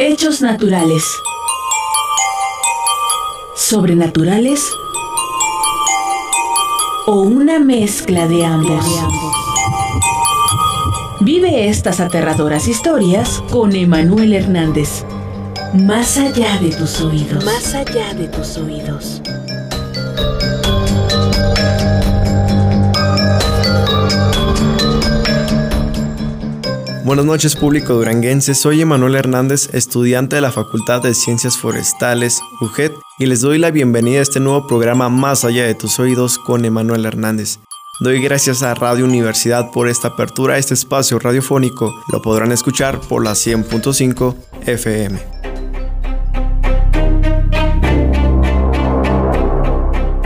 Hechos naturales. Sobrenaturales. O una mezcla de ambos. Vive estas aterradoras historias con Emanuel Hernández. Más allá de tus oídos. Más allá de tus oídos. Buenas noches público duranguense, soy Emanuel Hernández, estudiante de la Facultad de Ciencias Forestales, UGED, y les doy la bienvenida a este nuevo programa Más allá de tus oídos con Emanuel Hernández. Doy gracias a Radio Universidad por esta apertura a este espacio radiofónico. Lo podrán escuchar por la 100.5 FM.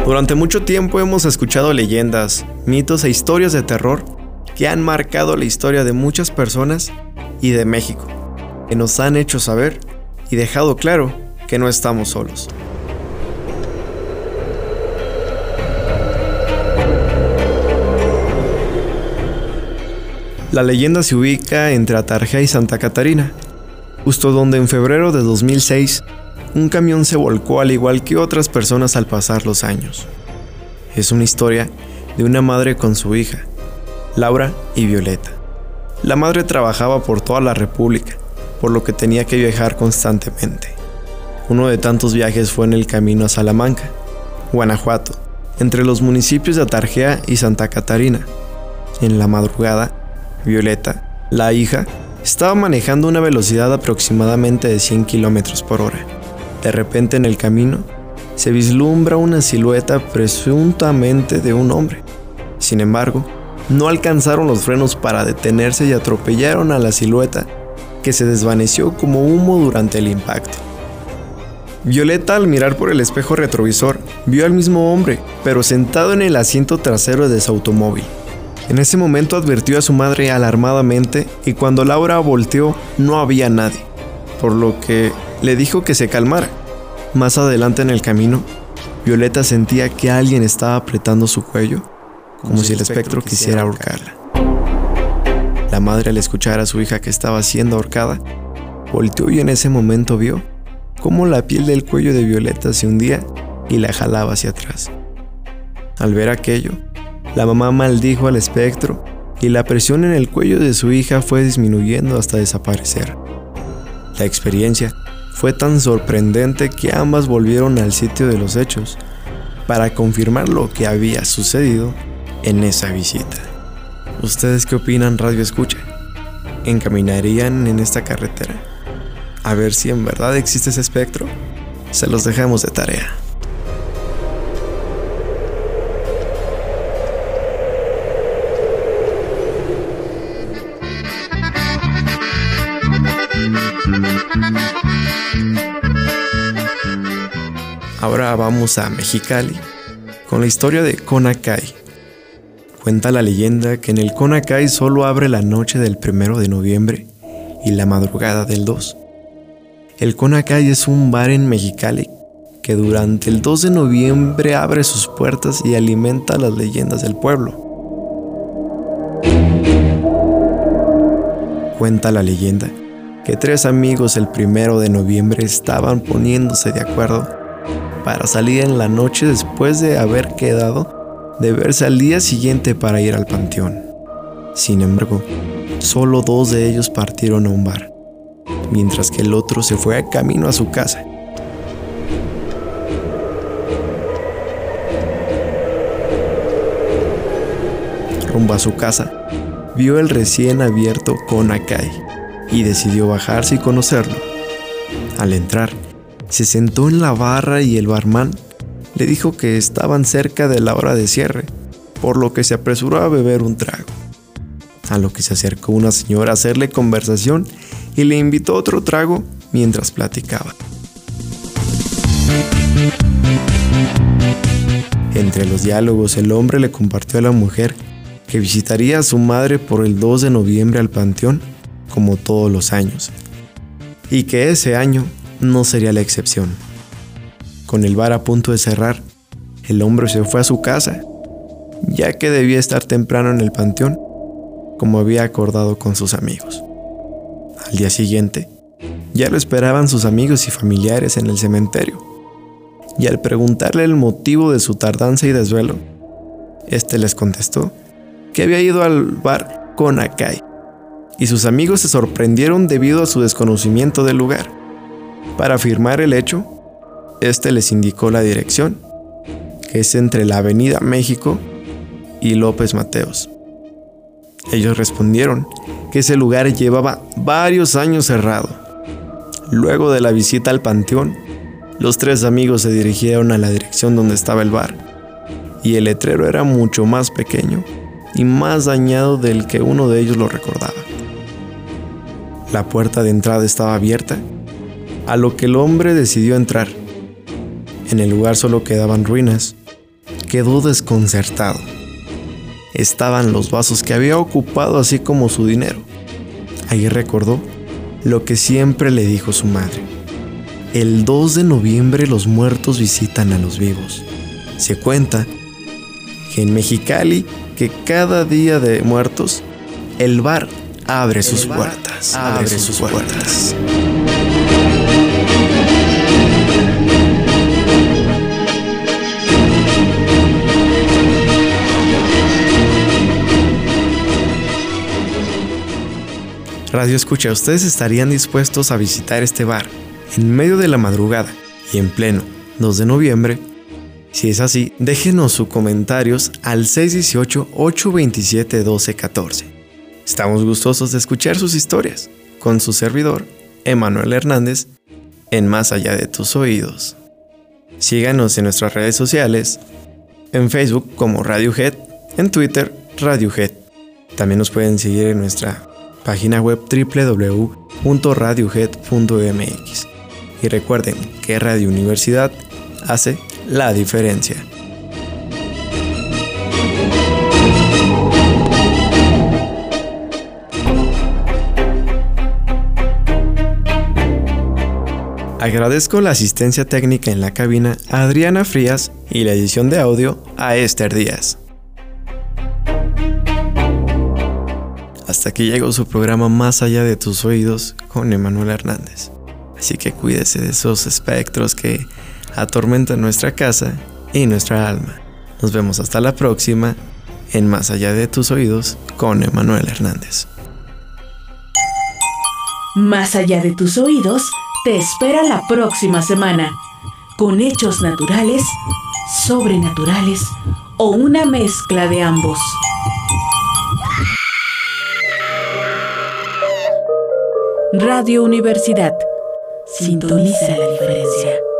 Durante mucho tiempo hemos escuchado leyendas, mitos e historias de terror que han marcado la historia de muchas personas y de México, que nos han hecho saber y dejado claro que no estamos solos. La leyenda se ubica entre Atarjea y Santa Catarina, justo donde en febrero de 2006 un camión se volcó al igual que otras personas al pasar los años. Es una historia de una madre con su hija, Laura y Violeta. La madre trabajaba por toda la República, por lo que tenía que viajar constantemente. Uno de tantos viajes fue en el camino a Salamanca, Guanajuato, entre los municipios de Atarjea y Santa Catarina. En la madrugada, Violeta, la hija, estaba manejando una velocidad aproximadamente de 100 km por hora. De repente en el camino, se vislumbra una silueta presuntamente de un hombre. Sin embargo, no alcanzaron los frenos para detenerse y atropellaron a la silueta, que se desvaneció como humo durante el impacto. Violeta al mirar por el espejo retrovisor vio al mismo hombre, pero sentado en el asiento trasero de su automóvil. En ese momento advirtió a su madre alarmadamente y cuando Laura volteó no había nadie, por lo que le dijo que se calmara. Más adelante en el camino, Violeta sentía que alguien estaba apretando su cuello como si el espectro quisiera ahorcarla. La madre al escuchar a su hija que estaba siendo ahorcada, volteó y en ese momento vio cómo la piel del cuello de Violeta se hundía y la jalaba hacia atrás. Al ver aquello, la mamá maldijo al espectro y la presión en el cuello de su hija fue disminuyendo hasta desaparecer. La experiencia fue tan sorprendente que ambas volvieron al sitio de los hechos para confirmar lo que había sucedido en esa visita. ¿Ustedes qué opinan, Radio Escucha? ¿Encaminarían en esta carretera? A ver si en verdad existe ese espectro. Se los dejamos de tarea. Ahora vamos a Mexicali con la historia de Conacay Cuenta la leyenda que en el Conacay solo abre la noche del primero de noviembre y la madrugada del 2. El Conacay es un bar en Mexicali que durante el 2 de noviembre abre sus puertas y alimenta las leyendas del pueblo. Cuenta la leyenda que tres amigos el primero de noviembre estaban poniéndose de acuerdo para salir en la noche después de haber quedado de verse al día siguiente para ir al panteón. Sin embargo, solo dos de ellos partieron a un bar, mientras que el otro se fue a camino a su casa. Rumbo a su casa, vio el recién abierto Konakai y decidió bajarse y conocerlo. Al entrar, se sentó en la barra y el barman le dijo que estaban cerca de la hora de cierre, por lo que se apresuró a beber un trago. A lo que se acercó una señora a hacerle conversación y le invitó otro trago mientras platicaba. Entre los diálogos el hombre le compartió a la mujer que visitaría a su madre por el 2 de noviembre al panteón, como todos los años, y que ese año no sería la excepción. Con el bar a punto de cerrar, el hombre se fue a su casa, ya que debía estar temprano en el panteón, como había acordado con sus amigos. Al día siguiente, Ya lo esperaban sus amigos y familiares en el cementerio. Y al preguntarle el motivo de su tardanza y desvelo, este les contestó que había ido al bar con Akai, y sus amigos se sorprendieron debido a su desconocimiento del lugar. Para afirmar el hecho, este les indicó la dirección, que es entre la Avenida México y López Mateos. Ellos respondieron que ese lugar llevaba varios años cerrado. Luego de la visita al panteón, los tres amigos se dirigieron a la dirección donde estaba el bar, y el letrero era mucho más pequeño y más dañado del que uno de ellos lo recordaba. La puerta de entrada estaba abierta, a lo que el hombre decidió entrar. En el lugar solo quedaban ruinas. Quedó desconcertado. Estaban los vasos que había ocupado así como su dinero. Ahí recordó lo que siempre le dijo su madre. El 2 de noviembre los muertos visitan a los vivos. Se cuenta que en Mexicali, que cada día de muertos, el bar abre sus puertas. Abre sus puertas. Radio Escucha, ¿ustedes estarían dispuestos a visitar este bar en medio de la madrugada y en pleno 2 de noviembre? Si es así, déjenos sus comentarios al 618-827-1214. Estamos gustosos de escuchar sus historias con su servidor, Emanuel Hernández, en Más Allá de tus Oídos. Síganos en nuestras redes sociales, en Facebook como Radiohead, en Twitter Radiohead. También nos pueden seguir en nuestra página web www.radiohead.mx. Y recuerden que Radio Universidad hace la diferencia. Agradezco la asistencia técnica en la cabina a Adriana Frías y la edición de audio a Esther Díaz. Hasta aquí llegó su programa Más allá de tus oídos con Emanuel Hernández. Así que cuídese de esos espectros que atormentan nuestra casa y nuestra alma. Nos vemos hasta la próxima en Más allá de tus oídos con Emanuel Hernández. Más allá de tus oídos te espera la próxima semana con hechos naturales, sobrenaturales o una mezcla de ambos. Radio Universidad. Sintoniza la diferencia.